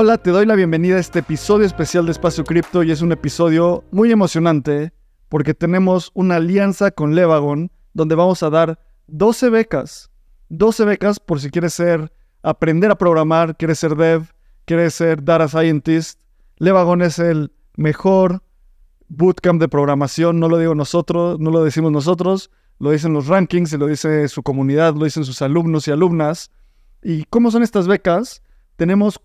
Hola, te doy la bienvenida a este episodio especial de Espacio Cripto y es un episodio muy emocionante porque tenemos una alianza con Levagon donde vamos a dar 12 becas. 12 becas por si quieres ser, aprender a programar, quieres ser dev, quieres ser data scientist. Levagon es el mejor bootcamp de programación, no lo digo nosotros, no lo decimos nosotros, lo dicen los rankings, lo dice su comunidad, lo dicen sus alumnos y alumnas. ¿Y cómo son estas becas? Tenemos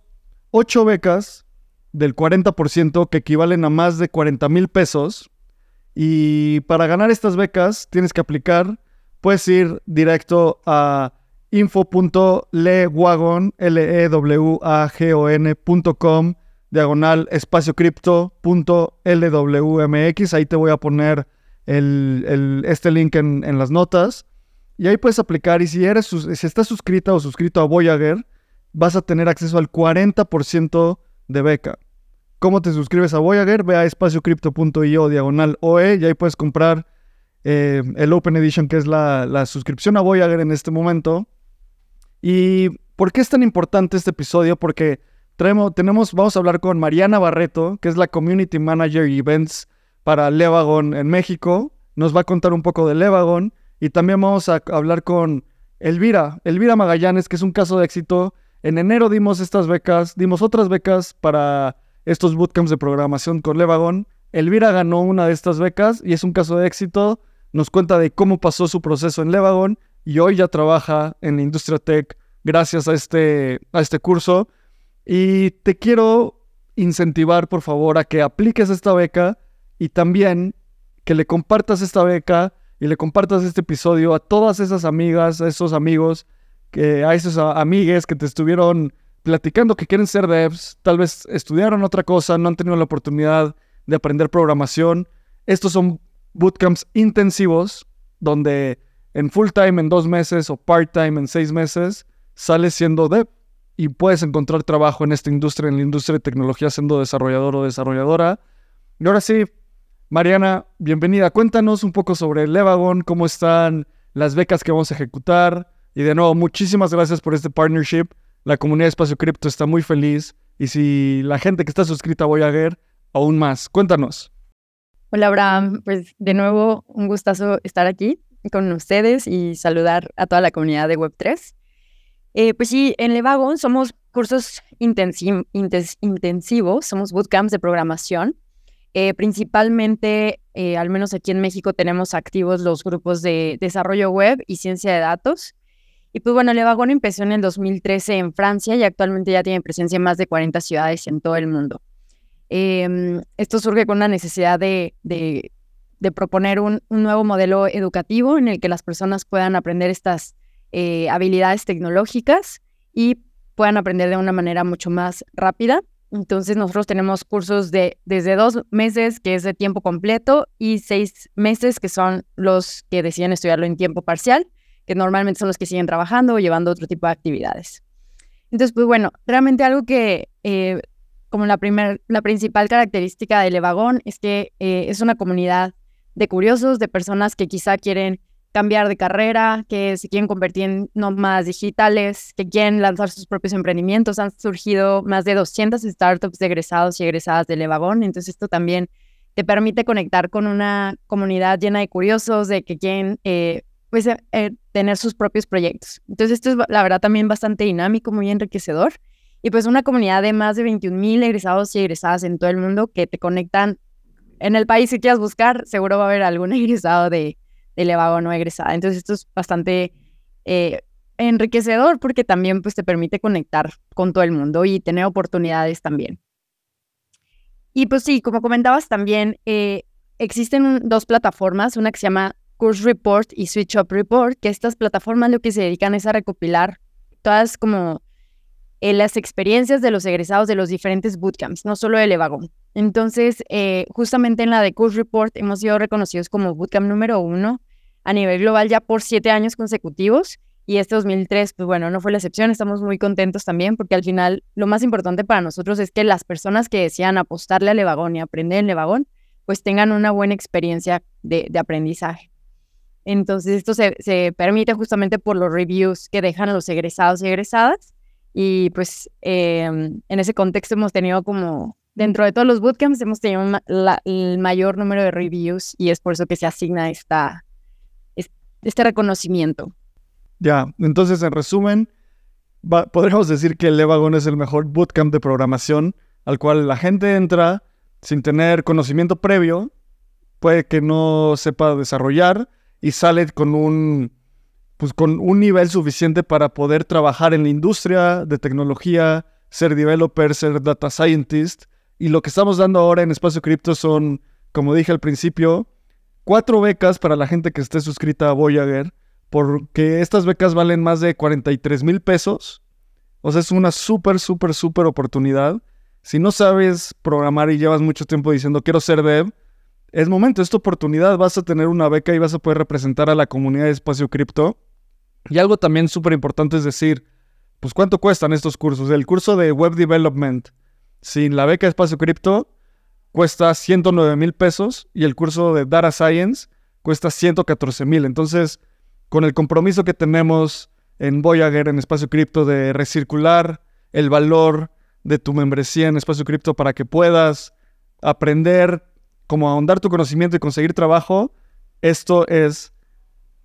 8 becas del 40% que equivalen a más de 40 mil pesos. Y para ganar estas becas tienes que aplicar, puedes ir directo a info.lewagon, l e w a g o ncom diagonal espacio cripto.lwmx. Ahí te voy a poner este link en, en, las notas. Y ahí puedes aplicar. Y si, eres, si estás suscrita o suscrito a Voyager, vas a tener acceso al 40% de beca. ¿Cómo te suscribes a Voyager? Ve a espaciocrypto.io diagonal OE y ahí puedes comprar eh, el Open Edition, que es la, la, suscripción a Voyager en este momento. ¿Y por qué es tan importante este episodio? Porque tenemos, vamos a hablar con Mariana Barreto, que es la Community Manager Events para Levagon en México. Nos va a contar un poco de Levagon. Y también vamos a hablar con Elvira, Elvira Magallanes, que es un caso de éxito en enero dimos estas becas, dimos otras becas para estos bootcamps de programación con Levagon. Elvira ganó una de estas becas y es un caso de éxito. Nos cuenta de cómo pasó su proceso en Levagon y hoy ya trabaja en la industria tech gracias a este, a este curso. Y te quiero incentivar, por favor, a que apliques esta beca y también que le compartas esta beca y le compartas este episodio a todas esas amigas, a esos amigos que a esos amigues que te estuvieron platicando que quieren ser devs, tal vez estudiaron otra cosa, no han tenido la oportunidad de aprender programación. Estos son bootcamps intensivos donde en full time en dos meses o part time en seis meses sales siendo dev y puedes encontrar trabajo en esta industria, en la industria de tecnología siendo desarrollador o desarrolladora. Y ahora sí, Mariana, bienvenida. Cuéntanos un poco sobre Levagon, cómo están las becas que vamos a ejecutar, y de nuevo, muchísimas gracias por este partnership. La comunidad de Espacio Cripto está muy feliz. Y si la gente que está suscrita a Voyager, aún más. Cuéntanos. Hola, Abraham. Pues de nuevo, un gustazo estar aquí con ustedes y saludar a toda la comunidad de Web3. Eh, pues sí, en Levagon somos cursos intensivos, somos bootcamps de programación. Eh, principalmente, eh, al menos aquí en México, tenemos activos los grupos de desarrollo web y ciencia de datos. Y pues bueno, Levagon empezó en el 2013 en Francia y actualmente ya tiene presencia en más de 40 ciudades en todo el mundo. Em, esto surge con la necesidad de, proponer un, nuevo modelo educativo en el que las personas puedan aprender estas eh, habilidades tecnológicas y puedan aprender de una manera mucho más rápida. Entonces nosotros tenemos cursos de desde dos meses, que es de tiempo completo, y seis meses, que son los que deciden estudiarlo en tiempo parcial que normalmente son los que siguen trabajando o llevando otro tipo de actividades. Entonces, pues bueno, realmente algo que, eh, como la, primer, la principal característica de Levagón es que eh, es una comunidad de curiosos, de personas que quizá quieren cambiar de carrera, que se quieren convertir en nómadas digitales, que quieren lanzar sus propios emprendimientos. Han surgido más de 200 startups de egresados y egresadas de Levagón. Entonces, esto también te permite conectar con una comunidad llena de curiosos, de que quieren eh, pues, eh, tener sus propios proyectos. Entonces, esto es la verdad también bastante dinámico, muy enriquecedor. Y pues una comunidad de más de 21 mil egresados y egresadas en todo el mundo que te conectan en el país que quieras buscar, seguro va a haber algún egresado de, de Levago no egresada. Entonces, esto es bastante eh, enriquecedor porque también pues, te permite conectar con todo el mundo y tener oportunidades también. Y pues sí, como comentabas también, existen dos plataformas, una que se llama Course Report y Switch Up Report, que estas plataformas lo que se dedican es a recopilar todas como eh, las experiencias de los egresados de los diferentes bootcamps, no solo de Levagón. Entonces, eh, justamente en la de Course Report hemos sido reconocidos como bootcamp número uno a nivel global ya por siete años consecutivos. Y este 2003, pues bueno, no fue la excepción. Estamos muy contentos también porque al final lo más importante para nosotros es que las personas que desean apostarle a Levagón y aprender en Levagón, pues tengan una buena experiencia de aprendizaje. Entonces, esto se, permite justamente por los reviews que dejan los egresados y egresadas. Y pues em, en ese contexto hemos tenido como, dentro de todos los bootcamps, hemos tenido el mayor número de reviews y es por eso que se asigna esta, este reconocimiento. Ya, entonces en resumen, podríamos decir que el Evagon es el mejor bootcamp de programación al cual la gente entra sin tener conocimiento previo, puede que no sepa desarrollar y sale con un pues con un nivel suficiente para poder trabajar en la industria de tecnología, ser developer, ser data scientist. Y lo que estamos dando ahora en Espacio Cripto son, como dije al principio, cuatro becas para la gente que esté suscrita a Voyager, porque estas becas valen más de 43 mil pesos. O sea, es una súper, súper, súper oportunidad. Si no sabes programar y llevas mucho tiempo diciendo quiero ser dev, es momento, es tu oportunidad. Vas a tener una beca y vas a poder representar a la comunidad de Espacio Cripto. Y algo también súper importante es decir, pues cuánto cuestan estos cursos. El curso de Web Development sin la beca de Espacio Cripto cuesta 109 mil pesos y el curso de Data Science cuesta 114 mil. Entonces, con el compromiso que tenemos en Voyager, en Espacio Cripto, de recircular el valor de tu membresía en Espacio Cripto para que puedas aprender cómo ahondar tu conocimiento y conseguir trabajo, esto es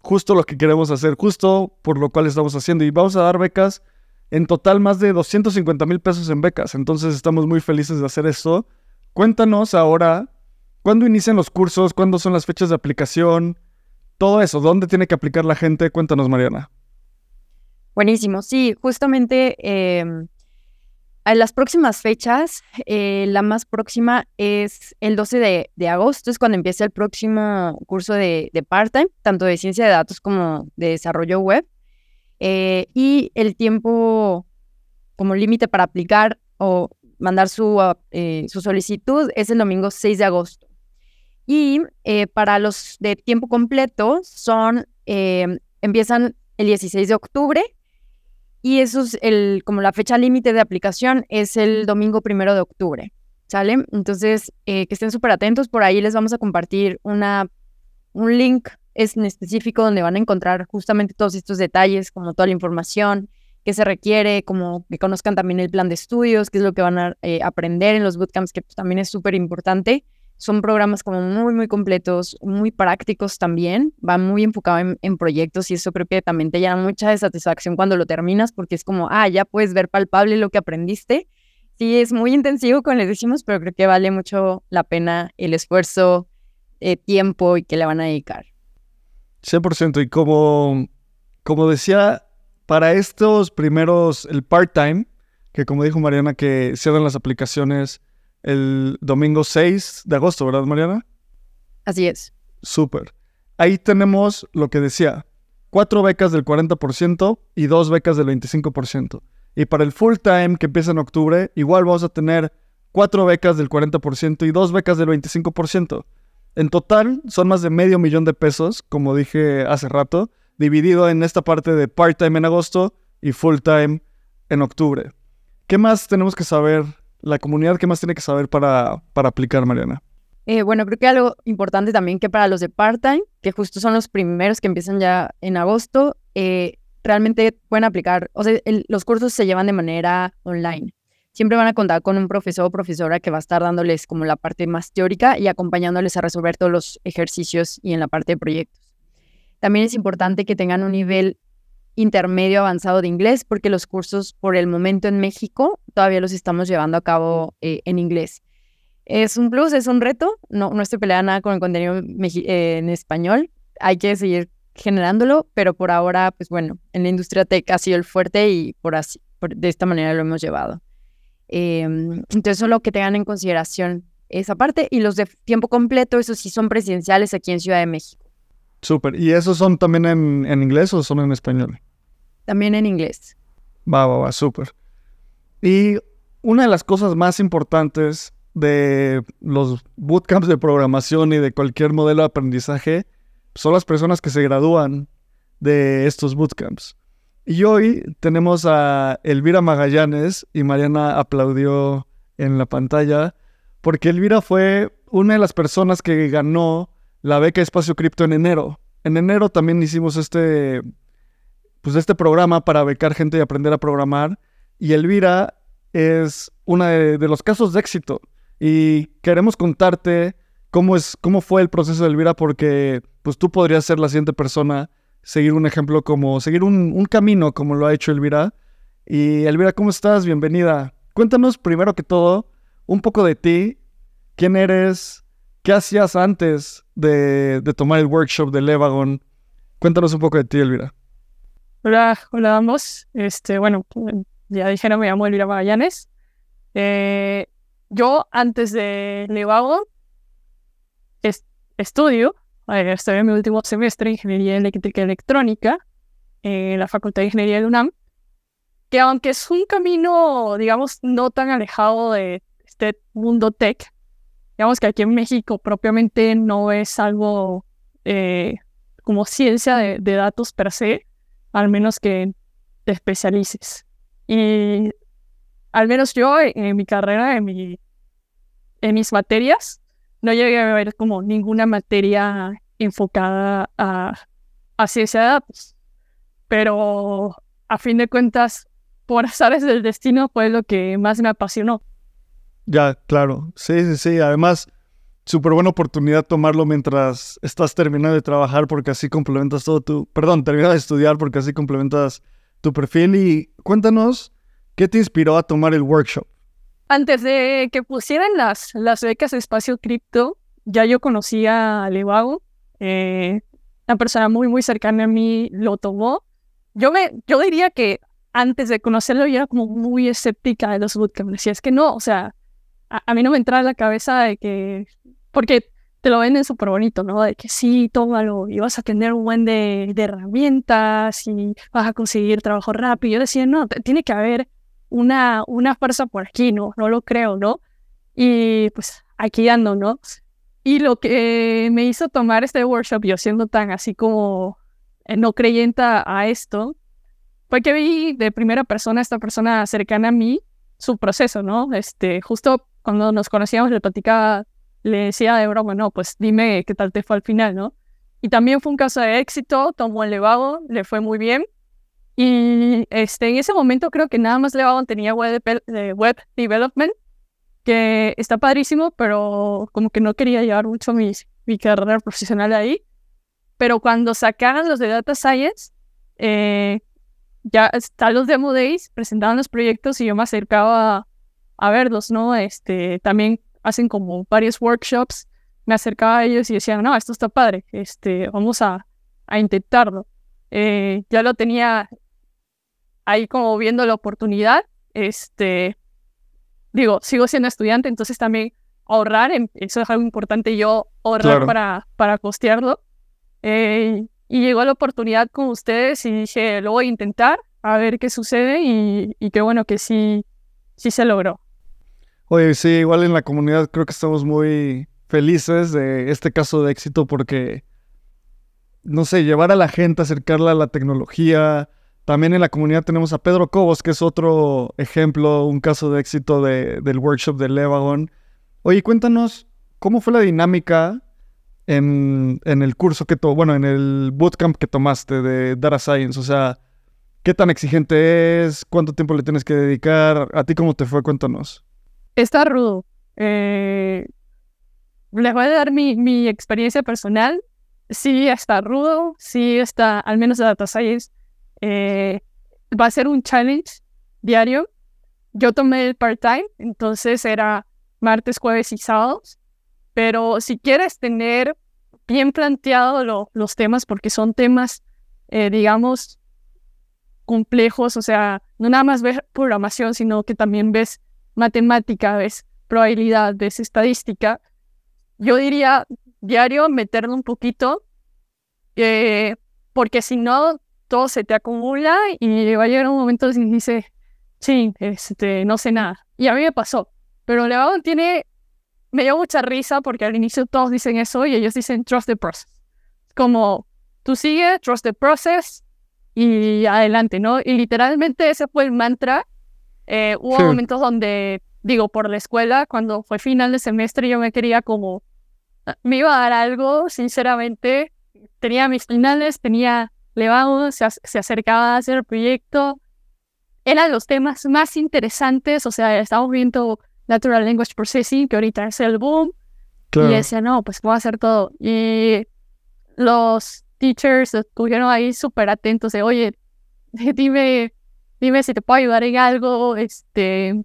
justo lo que queremos hacer, justo por lo cual estamos haciendo. Y vamos a dar becas, en total más de 250 mil pesos en becas. Entonces estamos muy felices de hacer esto. Cuéntanos ahora, ¿cuándo inician los cursos? ¿Cuándo son las fechas de aplicación? Todo eso, ¿dónde tiene que aplicar la gente? Cuéntanos, Mariana. Buenísimo, sí, justamente em, en las próximas fechas, eh, la más próxima es el 12 de, agosto, es cuando empieza el próximo curso de, part-time, tanto de ciencia de datos como de desarrollo web. Eh, y el tiempo como límite para aplicar o mandar su, eh, su solicitud es el domingo 6 de agosto. Y para los de tiempo completo son, em, empiezan el 16 de octubre y eso es el, como la fecha límite de aplicación es el domingo primero de octubre, ¿sale? Entonces, eh, que estén súper atentos, por ahí les vamos a compartir una, un link es en específico donde van a encontrar justamente todos estos detalles, como toda la información, qué se requiere, como que conozcan también el plan de estudios, qué es lo que van a eh, aprender en los bootcamps, que pues, también es súper importante. Son programas como muy, muy completos, muy prácticos también, van muy enfocados en, proyectos y eso creo que también te llama mucha satisfacción cuando lo terminas porque es como, ah, ya puedes ver palpable lo que aprendiste. Sí, es muy intensivo, como les decimos, pero creo que vale mucho la pena el esfuerzo, eh, tiempo y que le van a dedicar. 100%. Y como, como decía para estos primeros, el part-time, que como dijo Mariana, que cierran las aplicaciones el domingo 6 de agosto, ¿verdad, Mariana? Así es. Súper. Ahí tenemos lo que decía, cuatro becas del 40% y dos becas del 25%. Y para el full time que empieza en octubre, igual vamos a tener cuatro becas del 40% y dos becas del 25%. En total son más de medio millón de pesos, como dije hace rato, dividido en esta parte de part-time en agosto y full-time en octubre. ¿Qué más tenemos que saber? La comunidad, ¿qué más tiene que saber para, para aplicar, Mariana? Eh, bueno, creo que algo importante también que para los de part-time, que justo son los primeros que empiezan ya en agosto, eh, realmente pueden aplicar, o sea, los cursos se llevan de manera online. Siempre van a contar con un profesor o profesora que va a estar dándoles como la parte más teórica y acompañándoles a resolver todos los ejercicios y en la parte de proyectos. También es importante que tengan un nivel intermedio avanzado de inglés, porque los cursos por el momento en México todavía los estamos llevando a cabo eh, en inglés. Es un plus, es un reto. No, no estoy nada con el contenido eh, en español. Hay que seguir generándolo, pero por ahora, pues bueno, en la industria tech ha sido el fuerte y por así, de esta manera lo hemos llevado. Em, entonces, solo que tengan en consideración esa parte y los de tiempo completo, esos sí son presidenciales aquí en Ciudad de México. Súper. ¿Y esos son también en, inglés o son en español? También en inglés. Va, va, va, súper. Y una de las cosas más importantes de los bootcamps de programación y de cualquier modelo de aprendizaje son las personas que se gradúan de estos bootcamps. Y hoy tenemos a Elvira Magallanes y Mariana aplaudió en la pantalla porque Elvira fue una de las personas que ganó la beca Espacio Cripto en enero. En enero también hicimos este, pues este programa para becar gente y aprender a programar. y Elvira es uno de, los casos de éxito. Y queremos contarte cómo, es, cómo fue el proceso de Elvira porque pues tú podrías ser la siguiente persona, seguir un ejemplo como, seguir un, camino como lo ha hecho Elvira. Y Elvira, ¿cómo estás? Bienvenida. Cuéntanos primero que todo un poco de ti, quién eres, qué hacías antes de, tomar el workshop de Levagon. Cuéntanos un poco de ti, Elvira. Hola, hola ambos. Este, bueno, ya dijeron, me llamo Elvira Magallanes. Eh, yo antes de Levagon estudio, estoy en mi último semestre de Ingeniería Eléctrica Electrónica en la Facultad de Ingeniería de UNAM, que aunque es un camino, digamos, no tan alejado de este mundo tech, digamos que aquí en México propiamente no es algo eh, como ciencia de, datos per se, al menos que te especialices. Y al menos yo en, mi carrera, en, mi, en mis materias, no llegué a ver como ninguna materia enfocada a, a ciencia de datos. Pero a fin de cuentas, por azares del destino fue lo que más me apasionó. Ya, claro. Sí, sí, sí. Además, súper buena oportunidad tomarlo mientras estás terminando de trabajar porque así complementas todo tu... Perdón, terminas de estudiar porque así complementas tu perfil. Y cuéntanos, ¿qué te inspiró a tomar el workshop? Antes de que pusieran las, las becas de espacio cripto, ya yo conocía a Levago. Eh, una persona muy, muy cercana a mí lo tomó. Yo, me, yo diría que antes de conocerlo yo era como muy escéptica de los bootcamps. Decía, es que no, o sea, a, mí no me entra en la cabeza de que, porque te lo venden súper bonito, ¿no? De que sí, tómalo y vas a tener un buen de, herramientas y vas a conseguir trabajo rápido. Yo decía, no, tiene que haber una, una fuerza por aquí, ¿no? No lo creo, ¿no? Y pues aquí ando, ¿no? Y lo que me hizo tomar este workshop, yo siendo tan así como eh, no creyenta a esto, fue que vi de primera persona a esta persona cercana a mí su proceso, ¿no? Este, justo cuando nos conocíamos le platicaba, le decía de broma, no, pues dime qué tal te fue al final, ¿no? Y también fue un caso de éxito, tomó el Levago, le fue muy bien. Y este, en ese momento creo que nada más Levago tenía web, de, web development, que está padrísimo, pero como que no quería llevar mucho mi, mi carrera profesional ahí. Pero cuando sacaron los de Data Science, eh, ya están los Demo Days, presentaban los proyectos y yo me acercaba a, a verlos, ¿no? Este, también hacen como varios workshops, me acercaba a ellos y decían, no, esto está padre, este, vamos a, a intentarlo. Eh, ya lo tenía ahí como viendo la oportunidad, este, digo, sigo siendo estudiante, entonces también ahorrar, eso es algo importante, yo ahorrar para, para costearlo. Eh, y llegó la oportunidad con ustedes y dije, lo voy a intentar, a ver qué sucede y, y qué bueno que sí, sí se logró. Oye, sí, igual en la comunidad creo que estamos muy felices de este caso de éxito porque, no sé, llevar a la gente, acercarla a la tecnología. También en la comunidad tenemos a Pedro Cobos, que es otro ejemplo, un caso de éxito del workshop de Levagon. Oye, cuéntanos, ¿cómo fue la dinámica en, en el curso que to bueno, en el bootcamp que tomaste de Data Science? O sea, ¿qué tan exigente es? ¿Cuánto tiempo le tienes que dedicar? ¿A ti cómo te fue? Cuéntanos. Está rudo. Eh, les voy a dar mi, mi, experiencia personal. Sí, está rudo. Sí, está, al menos Data Science. Eh, va a ser un challenge diario. Yo tomé el part-time, entonces era martes, jueves y sábados. Pero si quieres tener bien planteado los temas, porque son temas, eh, digamos, complejos, o sea, no nada más ves programación, sino que también ves matemática, ves probabilidad, ves estadística, yo diría diario meterlo un poquito, eh, porque si no, todo se te acumula y va a llegar un momento y dice, sí, este, no sé nada. Y a mí me pasó. Pero Levado tiene, me dio mucha risa porque al inicio todos dicen eso y ellos dicen trust the process. Como tú sigue, trust the process y adelante, ¿no? Y literalmente ese fue el mantra eh, hubo momentos donde, digo, por la escuela, cuando fue final de semestre, yo me quería como, ah, me iba a dar algo, sinceramente. Tenía mis finales, tenía levado, se, se acercaba a hacer el proyecto. eran los temas más interesantes, o sea, estamos viendo Natural Language Processing, que ahorita es el boom, y decía, no, pues voy a hacer todo. Y los teachers estuvieron ahí súper atentos de, oye, dime, dime si te puedo ayudar en algo, este,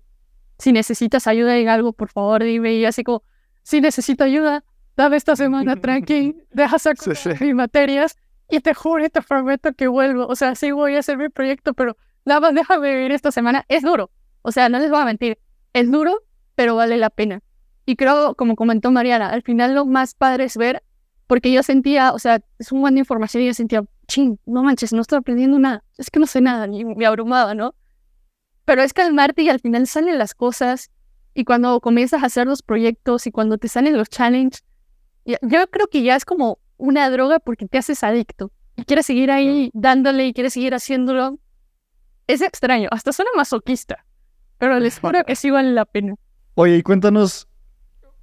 si necesitas ayuda en algo, por favor, dime. Y así como, si necesito ayuda, dame esta semana tranqui, deja sacar mis materias y te juro y te prometo que vuelvo. O sea, sí voy a hacer mi proyecto, pero nada más déjame vivir esta semana. Es duro. O sea, no les voy a mentir. Es duro, pero vale la pena. Y creo, como comentó Mariana, al final lo más padre es ver, porque yo sentía, o sea, es un buen de información y yo sentía, ching, no manches, no estoy aprendiendo nada. Es que no sé nada, ni me abrumaba, ¿no? Pero es calmarte y al final salen las cosas. Y cuando comienzas a hacer los proyectos y cuando te salen los challenges, yo creo que ya es como una droga porque te haces adicto. Y quieres seguir ahí dándole y quieres seguir haciéndolo. Es extraño, hasta suena masoquista. Pero les juro que sí vale la pena. Oye, y cuéntanos,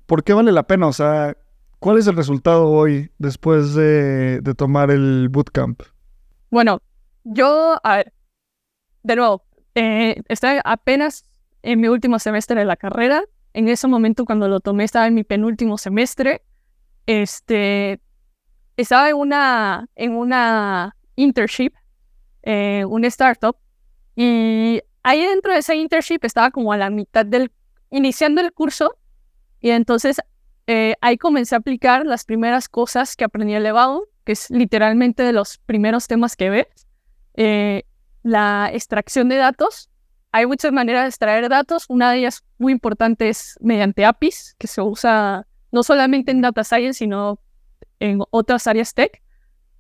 ¿por qué vale la pena? O sea, ¿cuál es el resultado hoy después de, de tomar el bootcamp? Bueno, yo, a ver, de nuevo, eh, estaba apenas en mi último semestre de la carrera. En ese momento, cuando lo tomé, estaba en mi penúltimo semestre. Este, estaba en una, en una internship, eh, una startup, y ahí dentro de esa internship estaba como a la mitad del, iniciando el curso, y entonces eh, ahí comencé a aplicar las primeras cosas que aprendí elevado, que es literalmente de los primeros temas que ves. Eh, la extracción de datos. Hay muchas maneras de extraer datos. Una de ellas muy importante es mediante APIs, que se usa no solamente en data science, sino en otras áreas tech.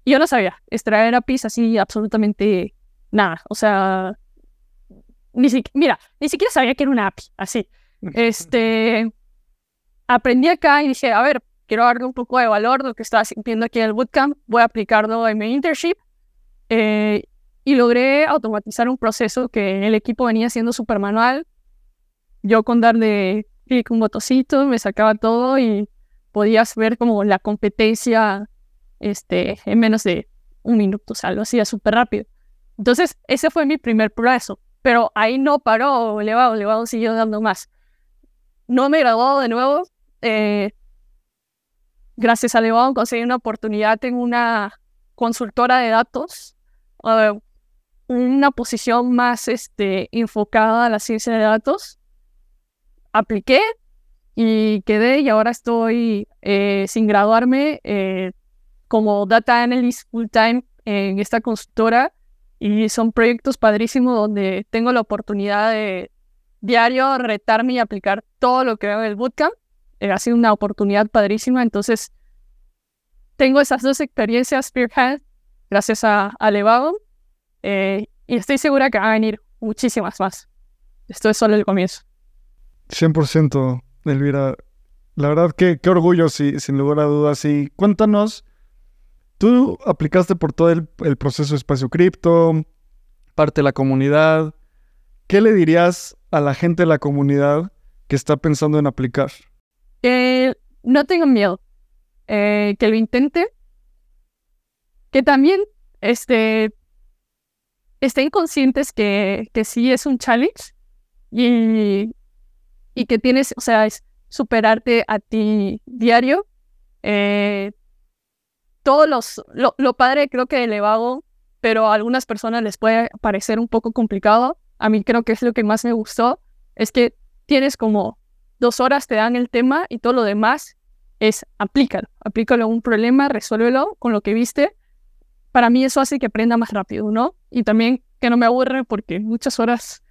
Y yo no sabía extraer APIs así absolutamente nada. O sea, ni mira, ni siquiera sabía que era una API, así. Este, aprendí acá y dije, a ver, quiero darle un poco de valor lo que estaba sintiendo aquí en el bootcamp, voy a aplicarlo en mi internship. Eh, y logré automatizar un proceso que el equipo venía haciendo súper manual. Yo con darle clic un botoncito me sacaba todo y podías ver como la competencia este, en menos de un minuto, o sea, lo hacía súper rápido. Entonces, ese fue mi primer proceso, pero ahí no paró elevado, elevado siguió dando más. No me graduó de nuevo. Eh, gracias a Elevado conseguí una oportunidad en una consultora de datos una posición más este, enfocada a la ciencia de datos. Apliqué y quedé y ahora estoy eh, sin graduarme eh, como data analyst full time en esta consultora y son proyectos padrísimos donde tengo la oportunidad de diario retarme y aplicar todo lo que veo en el bootcamp. Eh, ha sido una oportunidad padrísima, entonces tengo esas dos experiencias Spearhead gracias a, a eh, y estoy segura que van a venir muchísimas más. Esto es solo el comienzo. 100%, Elvira. La verdad que qué orgullo, sin lugar a dudas. Y cuéntanos, tú aplicaste por todo el, proceso de espacio cripto, parte de la comunidad. ¿Qué le dirías a la gente de la comunidad que está pensando en aplicar? Eh, no tengan miedo. Eh, que lo intente. Que también este, estén conscientes que, que sí es un challenge y, y que tienes, o sea, es superarte a ti diario. Eh, todos los, lo, lo, padre creo que elevado, pero a algunas personas les puede parecer un poco complicado. A mí creo que es lo que más me gustó, es que tienes como dos horas, te dan el tema y todo lo demás es aplícalo, aplícalo a un problema, resuélvelo con lo que viste para mí eso hace que aprenda más rápido, ¿no? Y también que no me aburre porque muchas horas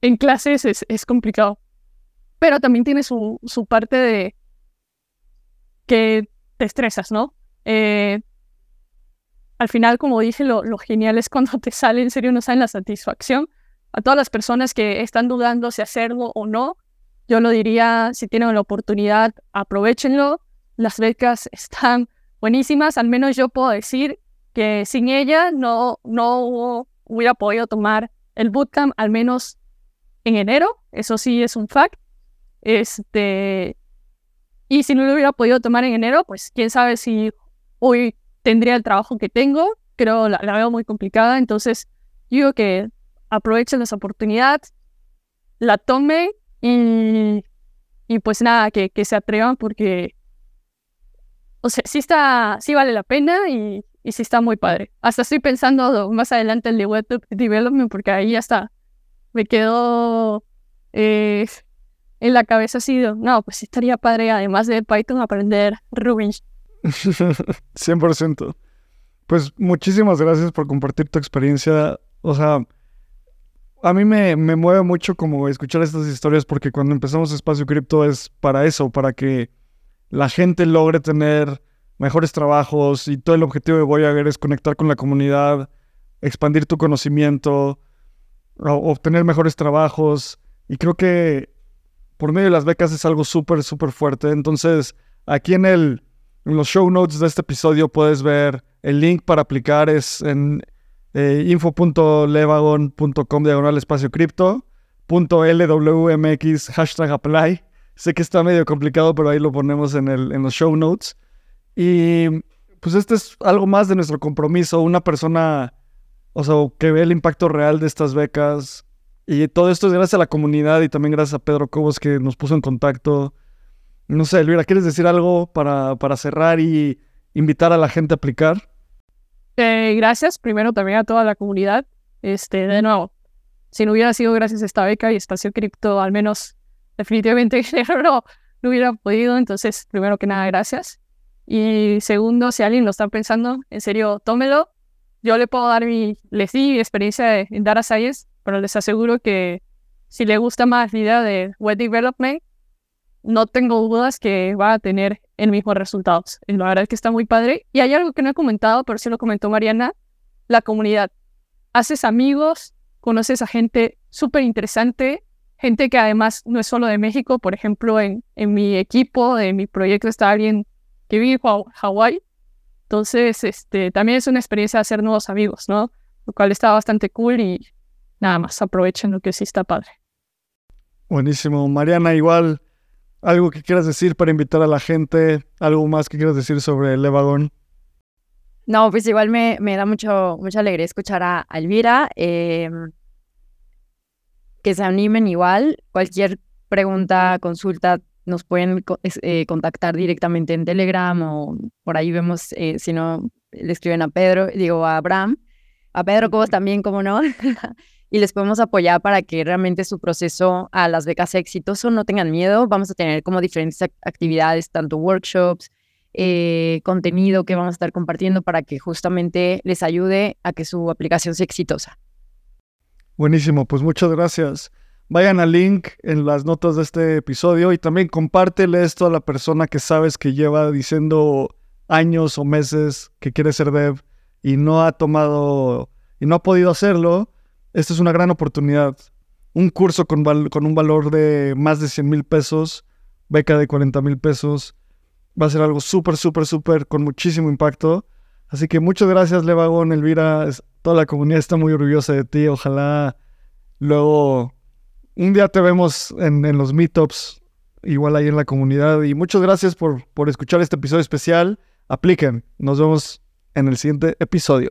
en clases es, complicado. Pero también tiene su, su, parte de que te estresas, ¿no? Eh, al final, como dije, lo, lo, genial es cuando te sale, en serio, no sale la satisfacción. A todas las personas que están dudando si hacerlo o no, yo lo diría, si tienen la oportunidad, aprovechenlo. Las becas están buenísimas, al menos yo puedo decir que sin ella no, no hubiera podido tomar el bootcamp al menos en enero, eso sí es un fact. Este, y si no lo hubiera podido tomar en enero, pues quién sabe si hoy tendría el trabajo que tengo, creo la, la veo muy complicada, entonces yo digo que aprovechen esa oportunidad, la tomen y, y pues nada, que, que se atrevan porque, o sea, sí está, sí vale la pena y, y sí está muy padre. Hasta estoy pensando más adelante el web development porque ahí hasta me quedó eh, en la cabeza así, no, pues estaría padre además de Python aprender Ruby. 100%. Pues muchísimas gracias por compartir tu experiencia. O sea, a mí me, me mueve mucho como escuchar estas historias porque cuando empezamos Espacio Cripto es para eso, para que la gente logre tener mejores trabajos y todo el objetivo de Voyager es conectar con la comunidad, expandir tu conocimiento, obtener mejores trabajos y creo que por medio de las becas es algo súper, súper fuerte. Entonces, aquí en, el, en los show notes de este episodio puedes ver el link para aplicar es en eh, info.levagon.com diagonal espacio cripto, LWMX hashtag apply. Sé que está medio complicado, pero ahí lo ponemos en, el, en los show notes. Y pues este es algo más de nuestro compromiso, una persona, o sea, que ve el impacto real de estas becas. Y todo esto es gracias a la comunidad y también gracias a Pedro Cobos que nos puso en contacto. No sé, Elvira, ¿quieres decir algo para, para cerrar y invitar a la gente a aplicar? Eh, gracias primero también a toda la comunidad. Este, de nuevo, si no hubiera sido gracias a esta beca y Espacio Cripto, al menos definitivamente no, no hubiera podido. Entonces, primero que nada, gracias. Y segundo, si alguien lo está pensando, en serio, tómelo. Yo le puedo dar mi, les di mi experiencia en Data Science, pero les aseguro que si le gusta más la idea de Web Development, no tengo dudas que va a tener el mismo resultados. La verdad es que está muy padre. Y hay algo que no he comentado, pero sí lo comentó Mariana, la comunidad. Haces amigos, conoces a gente súper interesante, gente que además no es solo de México, por ejemplo, en, en mi equipo, en mi proyecto está alguien que vive en Hawái. Entonces, este, también es una experiencia de hacer nuevos amigos, ¿no? Lo cual está bastante cool y nada más, aprovechen lo que sí está padre. Buenísimo. Mariana, igual, algo que quieras decir para invitar a la gente, algo más que quieras decir sobre el. No, pues igual me, me da mucho, mucha alegría escuchar a, Elvira. Em, que se animen igual. Cualquier pregunta, consulta, nos pueden eh, contactar directamente en Telegram o por ahí vemos, eh, si no, le escriben a Pedro, digo a Abraham, a Pedro Cobos también, como no, y les podemos apoyar para que realmente su proceso a las becas sea exitoso, no tengan miedo, vamos a tener como diferentes actividades, tanto workshops, eh, contenido que vamos a estar compartiendo para que justamente les ayude a que su aplicación sea exitosa. Buenísimo, pues muchas gracias. Vayan al link en las notas de este episodio y también compártele esto a la persona que sabes que lleva diciendo años o meses que quiere ser dev y no ha tomado y no ha podido hacerlo. Esta es una gran oportunidad. Un curso con, con un valor de más de 100 mil pesos, beca de 40 mil pesos. Va a ser algo súper, súper, súper con muchísimo impacto. Así que muchas gracias, Levagón, Elvira. Toda la comunidad está muy orgullosa de ti. Ojalá luego un día te vemos en, los meetups, igual ahí en la comunidad. Y muchas gracias por, por escuchar este episodio especial. Apliquen. Nos vemos en el siguiente episodio.